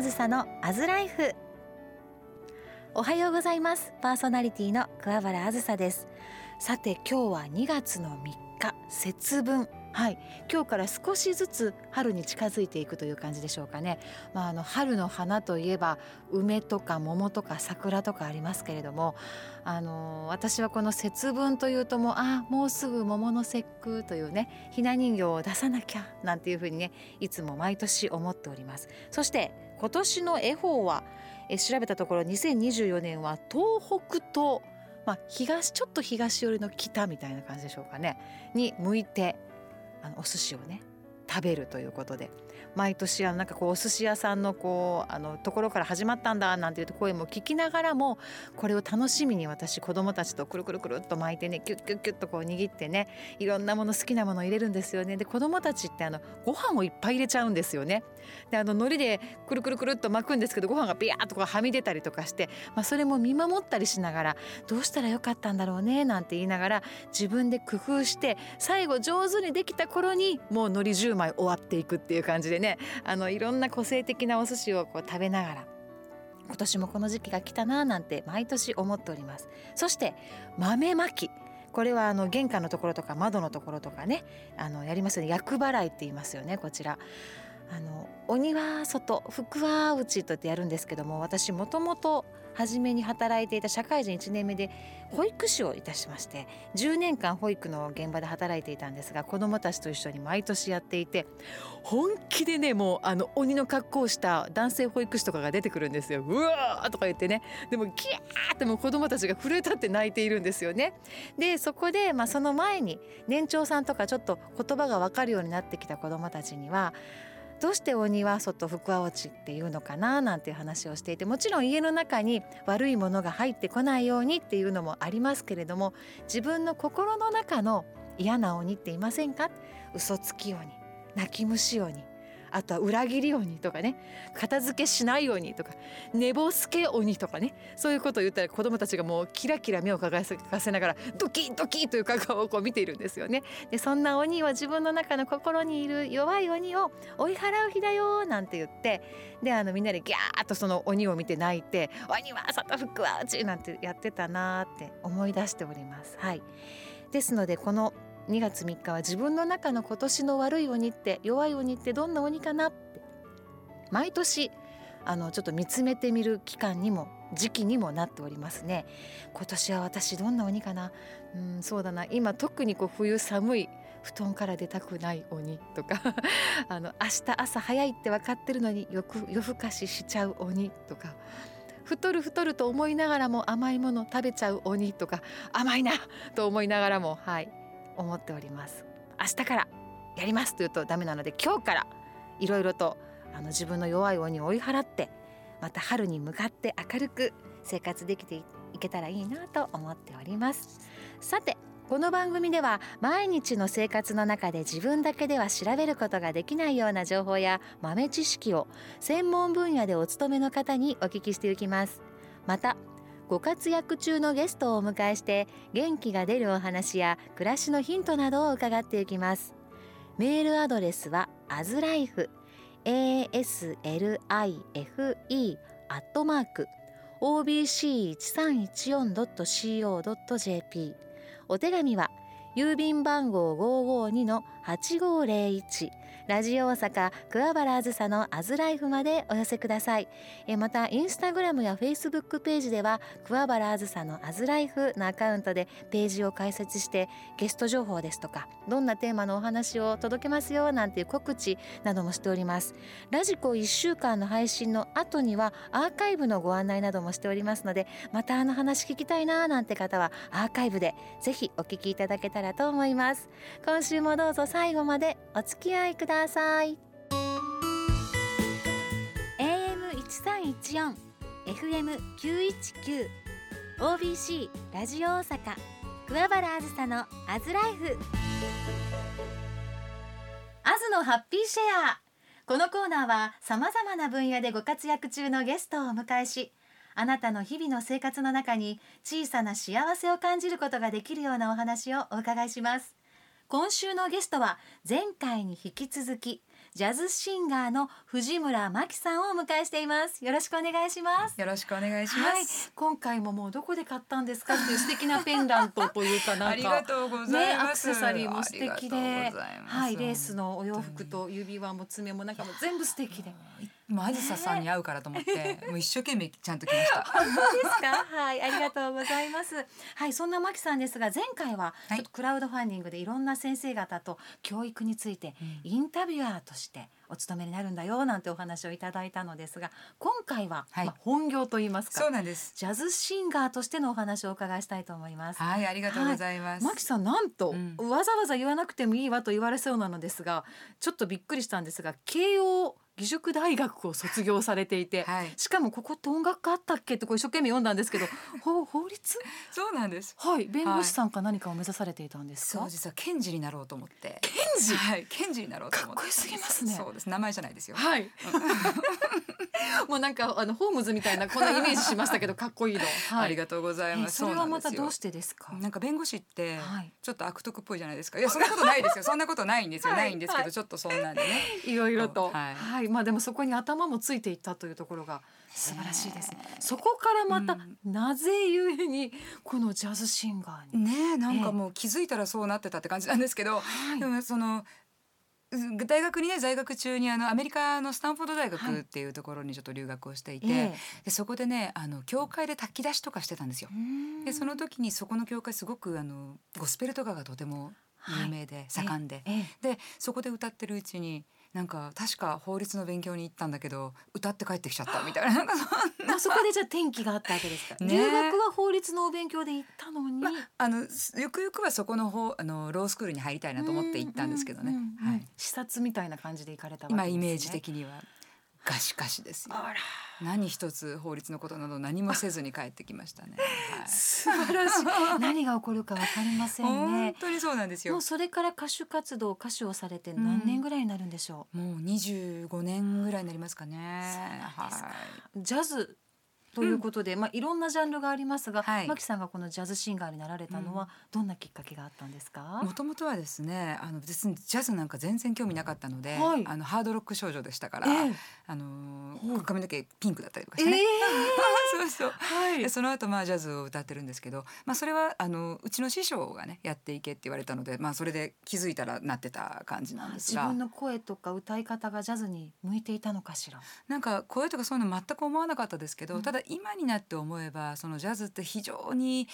あずさのアズライフ。おはようございます。パーソナリティの桑原あずさです。さて今日は2月の3日。節分。はい。今日から少しずつ春に近づいていくという感じでしょうかね、まあ、あの春の花といえば梅とか桃とか桜とかありますけれどもあの私はこの節分というともうあもうすぐ桃の節句というねひな人形を出さなきゃなんていうふうにねいつも毎年思っております。そして今年の恵方はえ調べたところ2024年は東北とまあ、東ちょっと東寄りの北みたいな感じでしょうかね。に向いてあのお寿司をね食べるということで。毎年あのなんかこうお寿司屋さんのこうあのところから始まったんだなんていう声も聞きながらもこれを楽しみに私子供たちとくるくるくるっと巻いてねキュッキュッキュッとこう握ってねいろんなもの好きなもの入れるんですよね。で子供たちってあのご飯をいっぱい入れちゃうんですよね。であの海苔でくるくるくるっと巻くんですけどご飯がビヤーっとこうはみ出たりとかして、まあ、それも見守ったりしながらどうしたらよかったんだろうねなんて言いながら自分で工夫して最後上手にできた頃にもう海苔10枚終わっていくっていう感じでねあのいろんな個性的なお寿司をこう食べながら今年もこの時期が来たななんて毎年思っております。そして豆まき。これはあの玄関のところとか窓のところとかねあのやりますよね。厄払いって言いますよねこちら。あの鬼は外福は内とってやるんですけども私もともと初めに働いていた社会人1年目で保育士をいたしまして10年間保育の現場で働いていたんですが子どもたちと一緒に毎年やっていて本気でねもうあの鬼の格好をした男性保育士とかが出てくるんですよ。うわーとか言ってねでもギャーってもう子どもたちが震え立って泣いているんですよね。でそこで、まあ、その前に年長さんとかちょっと言葉が分かるようになってきた子どもたちにはどうして鬼は外福は落ちっていうのかななんていう話をしていてもちろん家の中に悪いものが入ってこないようにっていうのもありますけれども自分の心の中の嫌な鬼っていませんか？嘘つき鬼泣き虫鬼あとは裏切り鬼とかね片付けしないようにとか寝ぼすけ鬼とかねそういうことを言ったら子どもたちがもうキラキラ目を輝かせながらドキドキという顔をこう見ているんですよね。でそんな鬼は自分の中の心にいる弱い鬼を追い払う日だよなんて言ってであのみんなでギャーッとその鬼を見て泣いて「鬼は外福はうち」なんてやってたなって思い出しております。はいですのでこの2月3日は自分の中の今年の悪い鬼って弱い鬼ってどんな鬼かなって毎年あのちょっと見つめてみる期間にも時期にもなっておりますね。今年は私どんな鬼かな？うんそうだな。今特にこう冬寒い布団から出たくない鬼とか。あの明日朝早いって分かってるのによく夜更かししちゃう鬼とか。太る太ると思いながらも甘いもの食べちゃう鬼とか。甘いな！と思いながらもはい。思っております。明日からやりますというとダメなので今日からいろいろとあの自分の弱い鬼を追い払ってまた春に向かって明るく生活できていけたらいいなと思っております。さてこの番組では毎日の生活の中で自分だけでは調べることができないような情報や豆知識を専門分野でお勤めの方にお聞きしていきます。またご活躍中のゲストをお迎えして元気が出るお話や暮らしのヒントなどを伺っていきます。メールアドレスはアズライフ aslife アットマーク obc1314.co.jp お手紙は郵便番号552-8501ラジオ大阪桑原あずさのアズライフまでお寄せください。えまたインスタグラムやフェイスブックページでは桑原あずさのアズライフのアカウントでページを開設してゲスト情報ですとかどんなテーマのお話を届けますよなんていう告知などもしております。ラジコ1週間の配信の後にはアーカイブのご案内などもしておりますのでまたあの話聞きたいななんて方はアーカイブでぜひお聞きいただけたらと思います。今週もどうぞ最後までお付き合いください。ださい。AM1314 FM919 OBC ラジオ大阪桑原あずさのアズライフ。アズのハッピーシェア。このコーナーはさまざまな分野でご活躍中のゲストをお迎えしあなたの日々の生活の中に小さな幸せを感じることができるようなお話をお伺いします。今週のゲストは前回に引き続きジャズシンガーの藤村真希さんをお迎えしています。よろしくお願いします。よろしくお願いします、はい、今回ももうどこで買ったんですか？っていう素敵なペンダントというかなんかね、アクセサリーも素敵で。はい。レースのお洋服と指輪も爪もなんかも全部素敵でもうあずささんに会うからと思って、もう一生懸命ちゃんと来ました。本当ですか？はい、ありがとうございます。はい、そんなマキさんですが、前回はちょっとクラウドファンディングでいろんな先生方と教育についてインタビュアーとしてお勤めになるんだよなんてお話をいただいたのですが、今回は、はい、まあ、本業と言いますか。そうなんです。ジャズシンガーとしてのお話をお伺いしたいと思います。はい、ありがとうございます。マキさん、なんと、うん、わざわざ言わなくてもいいわと言われそうなのですが、ちょっとびっくりしたんですが、慶応義塾大学を卒業されていて、はい、しかもここって音楽科あったっけってこう一生懸命読んだんですけど 法法律？そうなんです。はい。弁護士さんか何かを目指されていたんですか、はい、そう実は検事になろうと思って。検事？はい。検事になろうと思って。かっこよすぎますね。そうです。名前じゃないですよ。はい もうなんかあのホームズみたいなこんなイメージしましたけど かっこいいの、はい、ありがとうございます、それはまたどうしてですか？なんか弁護士ってちょっと悪徳っぽいじゃないですか？い。やそんなことないですよ。そんなことないんですよ、ないんですけどちょっとそんなんでね。いろいろと。はい、はい、まあでもそこに頭もついていったというところが素晴らしいですね。そこからまた、なぜゆえにこのジャズシンガーに？ねなんかもう気づいたらそうなってたって感じなんですけど、でもその大学にね在学中にあのアメリカのスタンフォード大学っていうところにちょっと留学をしていて、はい、でそこでねあの教会で炊き出しとかしてたんですよ。でその時にそこの教会すごくあのゴスペルとかがとても有名で、はい、盛んで、でそこで歌ってるうちになんか確か法律の勉強に行ったんだけど歌って帰ってきちゃったみたいな。なんかそあそこでじゃあ転機があったわけですか、ね、留学は法律のお勉強で行ったのに、まあのゆくゆくはそこの方あのロースクールに入りたいなと思って行ったんですけどね、はい、視察みたいな感じで行かれたわけですね。今イメージ的には。ガシガシですよ。何一つ法律のことなど何もせずに帰ってきましたね。はい、素晴らしい。何が起こるかわかりませんね。本当にそうなんですよ。もうそれから歌手活動歌手をされて何年ぐらいになるんでしょう。うん、もう二十五年ぐらいになりますかね。はい。ジャズということで、うん、まあいろんなジャンルがありますが、はい、マキさんがこのジャズシンガーになられたのはどんなきっかけがあったんですか？もともとはですね、あの別にジャズなんか全然興味なかったので、はい、あのハードロック少女でしたから、えー、あの髪の毛ピンクだったりとかしてね。えー、そうそう。はい。その後まあジャズを歌ってるんですけど、まあそれはあのうちの師匠がねやっていけって言われたので、まあそれで気づいたらなってた感じなんですが。自分の声とか歌い方がジャズに向いていたのかしら？なんか声とかそういうの全く思わなかったですけど、うん、ただ今になって思えばそのジャズって非常に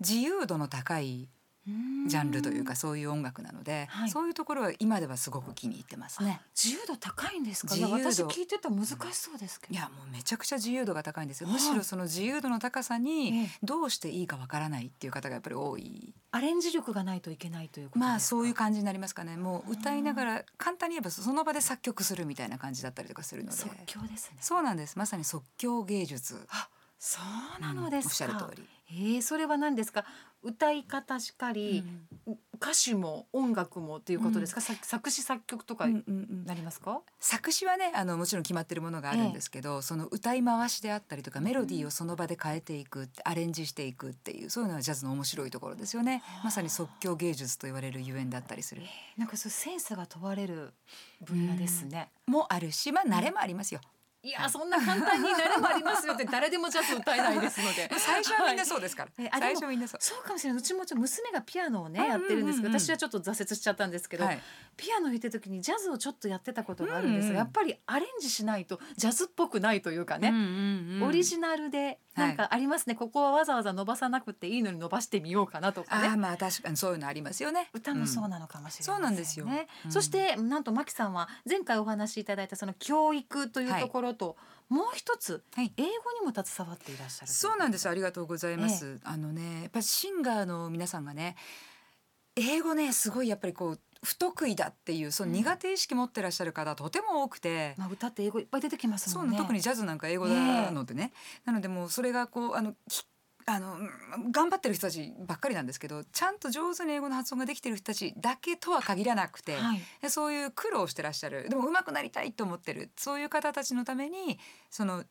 自由度の高いジャンルというかそういう音楽なので、はい、そういうところは今ではすごく気に入ってますね。自由度高いんですか。私聞いてた難しそうですけど。いやもうめちゃくちゃ自由度が高いんですよ。むしろその自由度の高さにどうしていいかわからないっていう方がやっぱり多い。アレンジ力がないといけないというまあそういう感じになりますかね。もう歌いながら簡単に言えばその場で作曲するみたいな感じだったりとかするので。即興ですね。そうなんです。まさに即興芸術。あそうなのですか、うん、おっしゃる通りえー、それは何ですか？歌い方しかり、うん、歌手も音楽もということですか、うん、作詞作曲とかなりますか、うん。うんうん、作詞はねあのもちろん決まってるものがあるんですけど、えー、その歌い回しであったりとかメロディーをその場で変えていく、アレンジしていくっていうそういうのはジャズの面白いところですよね。まさに即興芸術と言われるゆえんだったりする、えー、なんかそうセンスが問われる分野ですね、もあるしまあ慣れもありますよ、いやそんな簡単になれもありますよって誰でもジャズ歌えないですので。最初はみんなそうですから、はい、最初みんなそう。そうかもしれない。うちもちょ娘がピアノをね、やってるんですけど私はちょっと挫折しちゃったんですけど、はい、ピアノ弾いてる時にジャズをちょっとやってたことがあるんですが、うんうん、やっぱりアレンジしないとジャズっぽくないというかね、うんうんうん、オリジナルでなんかありますね、はい、ここはわざわざ伸ばさなくていいのに伸ばしてみようかなとかね。あまあ確かにそういうのありますよね。歌もそうなのかもしれない、ね。うん、そうなんですよ、うん、そしてなんとマキさんは前回お話しいただいたその教育というところと、はいもう一つ、はい、英語にも携わっていらっしゃるそうなんです。ありがとうございます、えー、あのねやっぱりシンガーの皆さんがね英語ねすごいやっぱりこう不得意だっていうその苦手意識持ってらっしゃる方とても多くて、まあ、歌って英語いっぱい出てきますもんね。特にジャズなんか英語なのでね、えー、なのでもうそれがこうあのあの頑張ってる人たちばっかりなんですけどちゃんと上手に英語の発音ができてる人たちだけとは限らなくて、はい、そういう苦労してらっしゃる。でも上手くなりたいと思ってる。そういう方たちのためにその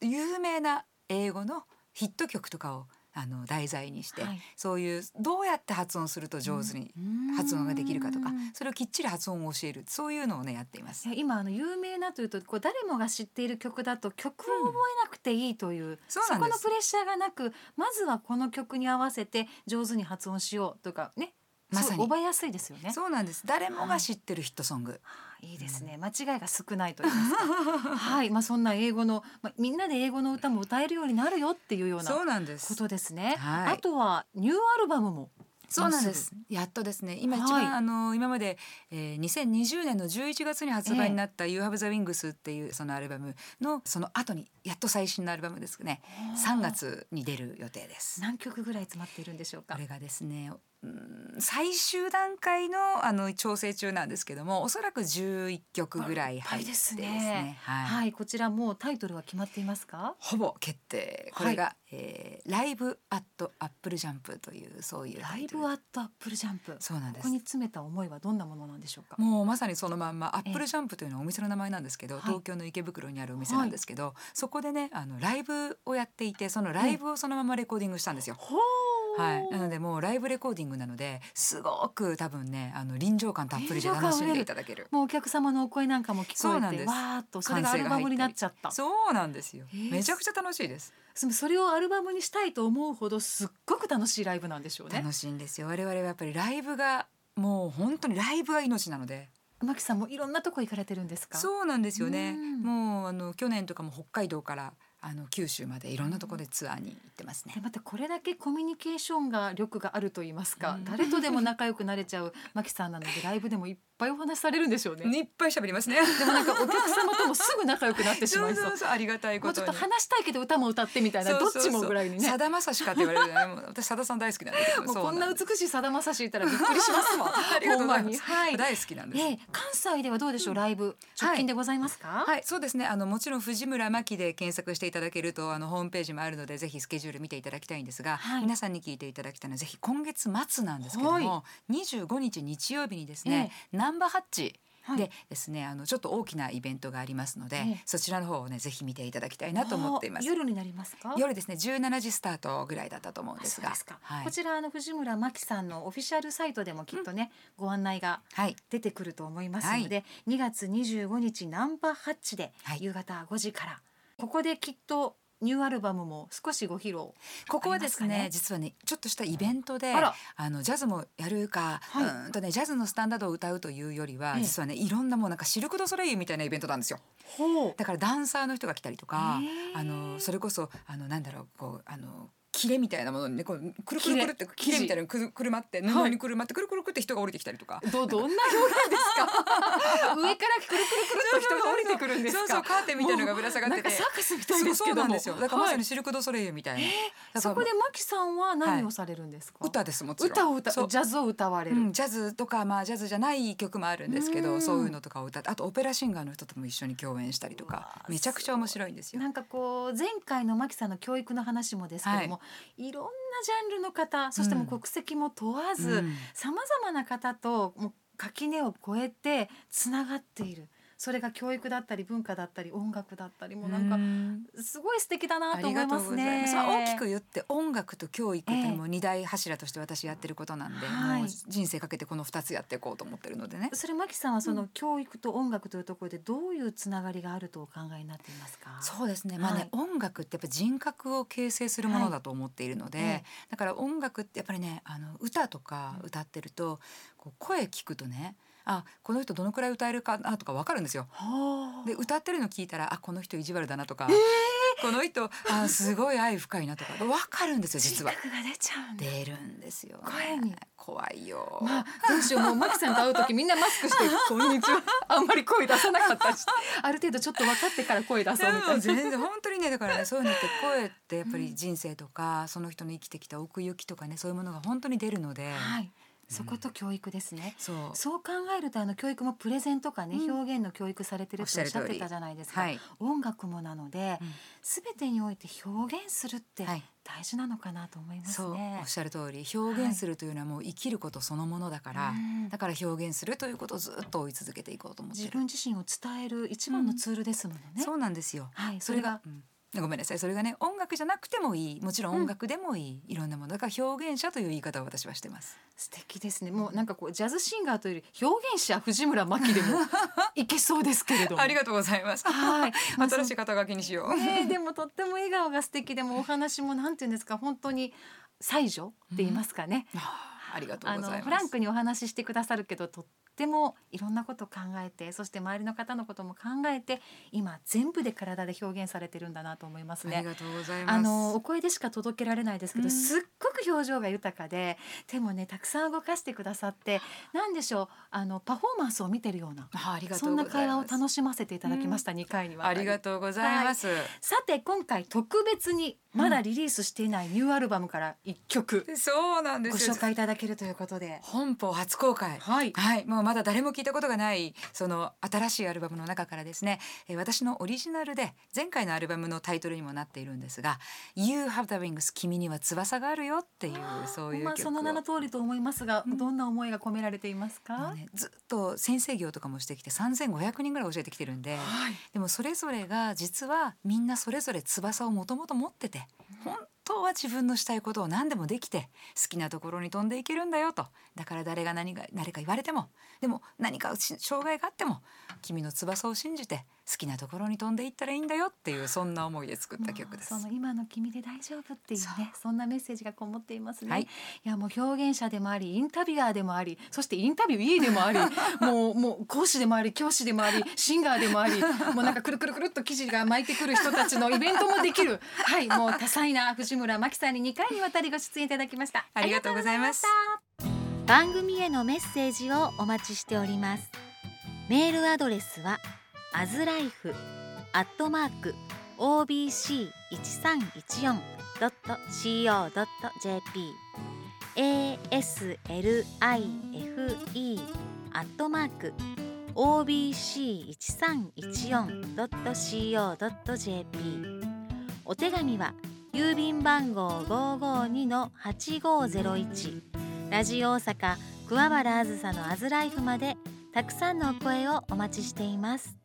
有名な英語のヒット曲とかをあの題材にして、はい。そういうどうやって発音すると上手に発音ができるかとか、それをきっちり発音を教えるそういうのをねやっています。今あの有名なというとこう誰もが知っている曲だと曲を覚えなくていいという、そうなんです。このプレッシャーがなくまずはこの曲に合わせて上手に発音しようとかねまさに覚えやすいですよね。そうなんです。誰もが知ってるヒットソング。いいですね間違いが少ないと言いますか はいまあそんな英語の、まあ、みんなで英語の歌も歌えるようになるよっていうようなそうなんです。ことですね、はいあとはニューアルバムもそうなんです。やっとですね。今一番、はいあの今まで、えー、2020年の11月に発売になった、You Have the Wings っていうそのアルバムのその後にやっと最新のアルバムですね。3月に出る予定です。何曲ぐらい詰まっているんでしょうかこれがですね。うん最終段階のあの調整中なんですけどもおそらく11曲ぐらい入ってですね。はい、はいこちらもうタイトルは決まっていますか？ほぼ決定。これが、えー Live at Apple Jump というそういうラ Live at Apple Jump。そうなんです。ここに詰めた思いはどんなものなんでしょうか？もうまさにそのまんまアえ。えップルジャンプというのはお店の名前なんですけど、はい。東京の池袋にあるお店なんですけど、そこでねあのライブをやっていてそのライブをそのままレコーディングしたんですよ。ほはい、なのでもうライブレコーディングなのですごく多分ねあの臨場感たっぷりで楽しんでいただける。もうお客様のお声なんかも聞こえてわーっとそれがアルバムになっちゃった。そうなんですよ、えー。めちゃくちゃ楽しいです。そそれをアルバムにしたいと思うほどすっごく楽しいライブなんでしょうね。楽しいんですよ。我々はやっぱりライブがもう本当にライブが命なので。マキさんもいろんなとこ行かれてるんですか？そうなんですよね。うん。もうあの去年とかも北海道からあの九州までいろんなところでツアーに行ってますねで。またこれだけコミュニケーションが力があると言いますか、うん誰とでも仲良くなれちゃう マキさんなのでライブでもいっぱいお話しされるんでしょうね。いっぱい喋りますね。でもなんかお客様ともすぐ仲良くなってしまいそう。そうそうありがたいもうちょっこと話したいけど歌も歌ってみたいなどっちもぐらいにね。さだまさしかって言われるじゃない。もう私さださん大好きなんで。もうこんな美しいさだまさしいたらびっくりしますわ。ありがとうございます。はい。大好きなんです。ええ関西ではどうでしょう、ライブ直近でございますか？はい、そうですね。あのもちろん藤村真希で検索していただけるとあのホームページもあるのでぜひスケジュール見ていただきたいんですが、はい。皆さんに聞いていただきたいのはぜひ今月末なんですけどはも、25日日曜日にですね、ナンバーハッチはい。でですね、あのちょっと大きなイベントがありますので、ええ。そちらの方をねぜひ見ていただきたいなと思っています。夜になりますか？夜ですね17時スタートぐらいだったと思うんですが。すか。はい。こちらあの藤村真希さんのオフィシャルサイトでもきっとね、ご案内がはい。出てくると思いますので、2月25日ナンバーハッチではい。夕方5時から、ここできっとニューアルバムも少しご披露ここはですねね。実はねちょっとしたイベントであのジャズもやるか、はい。うーんとねジャズのスタンダードを歌うというよりは、ええ。実はねいろんなもうなんかシルク・ドゥ・ソレイユみたいなイベントなんですよ。だからダンサーの人が来たりとかあのそれこそあのなんだろうこうあのキレみたいなものにねこうくるくるくるってキレキレみたいなのにくるくるまってはい。布にくるまってくるくるくるって人が降りてきたりとか。どどんな表現ですか？上からくるくるくるっと人が降りてくるんですか？そうそうカーテンみたいなのがぶら下がってて。なんかサーカスみたいですけども。そうなんですよ。だからまさはい。にシルク・ドゥ・ソレイユみたいな、だからそこでマキさんは何をされるんですか、歌ですもちろん。歌を歌ジャズを歌われる、うん、ジャズとかまあジャズじゃない曲もあるんですけうん。どそういうのとかを歌ってあとオペラシンガーの人とも一緒に共演したりとかめちゃくちゃ面白いんですよ。なんかこう前回のマキさんの教育の話もですけども、い、ろんなジャンルの方そしてもう国籍も問わずうん。さまざまな方ともう垣根を越えてつながっているそれが教育だったり文化だったり音楽だったりもうなんかうんすごい素敵だなと思いますね。ます。まあ大きく言って音楽と教育っても二大柱として私やってることなんで、はいもう人生かけてこの二つやっていこうと思ってるのでね。それマキさんはその教育と音楽というところでどういうつながりがあるとお考えになっていますか？そうですね。まあね、はい音楽ってやっぱ人格を形成するものだと思っているので、はいええだから音楽ってやっぱりね、あの歌とか歌ってると、こう声聞くとね、あこの人どのくらい歌えるかなとかわかるんですよ。はあで歌ってるの聞いたらあこの人意地悪だなとか、この人あすごい愛深いなとかわかるんですよ実は人。格が出ちゃう。出るんですよ、ね。怖いよ。まあどうしようもうマキさんと会う時みんなマスクして こんにちはあんまり声出さなかったしある程度ちょっと分かってから声出そうみたいな。全然本当にねだからねそういうのって声ってやっぱり人生とか、その人の生きてきた奥行きとかねそういうものが本当に出るので、はい。そこと教育ですね。そう。そう考えるとあの教育もプレゼンとかね、うん。表現の教育されてるっしゃおっしゃってたじゃないですか。はい、音楽もなので、うん。すべてにおいて表現するってはい。大事なのかなと思いますそうねおっ。しゃる通り。表現するというのはもう生きることそのものだから、うん。だから表現するということをずっと追い続けていこうと思ってる。自分自身を伝える一番のツールですものね。そうなんですよ。はい、それが、ごめんなさい。それがね音楽じゃなくてもいい。もちろん音楽でもいい、うん、いろんなものだから表現者という言い方を私はしてます。素敵ですね。もうなんかこうジャズシンガーというより表現者藤村真希でも いけそうですけれどありがとうございます。はい。新しい肩書きにしよう、ね、でもとっても笑顔が素敵でもお話もなんていうんですか本当に才女って言いますかね、うんありがとうございます。フランクにお話ししてくださるけどとってもいろんなこと考えてそして周りの方のことも考えて今全部で体で表現されてるんだなと思いますね。ありがとうございます。あのお声でしか届けられないですけど、うん、すっごく表情が豊かで手もねたくさん動かしてくださってなんでしょうあのパフォーマンスを見てるようなあそんな会話を楽しませていただきました、うん、2回には。ありがとうございます、はい、さて今回特別にまだリリースしていないニューアルバムから一曲、うん、そうなんですご紹介いただけるということで。本邦初公開。はい、はい、もうまだ誰も聞いたことがないその新しいアルバムの中からですね、えー、私のオリジナルで前回のアルバムのタイトルにもなっているんですが「You have the wings 君には翼があるよ」っていうそういう曲その名の通りと思いますが、うん、どんな思いが込められていますか、ね、ずっと先生業とかもしてきて3500人ぐらい教えてきてるんで、はい、でもそれぞれが実はみんなそれぞれ翼をもともと持ってて哼当は自分のしたいことを何でもできて好きなところに飛んでいけるんだよとだから誰が何が誰か言われてもでも何か障害があっても君の翼を信じて好きなところに飛んでいったらいいんだよっていうそんな思いで作った曲です。その今の君で大丈夫っていうねそんなメッセージがこもっていますね。はい、いやもう表現者でもありインタビュアーでもありそしてインタビューいいでもあり もうもう講師でもあり教師でもありシンガーでもありもうなんかくるくるくるっと記事が巻いてくる人たちのイベントもできるはいもう多彩な藤村真希さんに2回にわたりご出演いただきました。ありがとうございました番組へのメッセージをお待ちしております。メールアドレスはアズライフアットマーク obc1314.co.jp aslife アットマーク obc1314.co.jp お手紙は郵便番号552-8501ラジオ大阪桑原あずさのアズライフまでたくさんのお声をお待ちしています。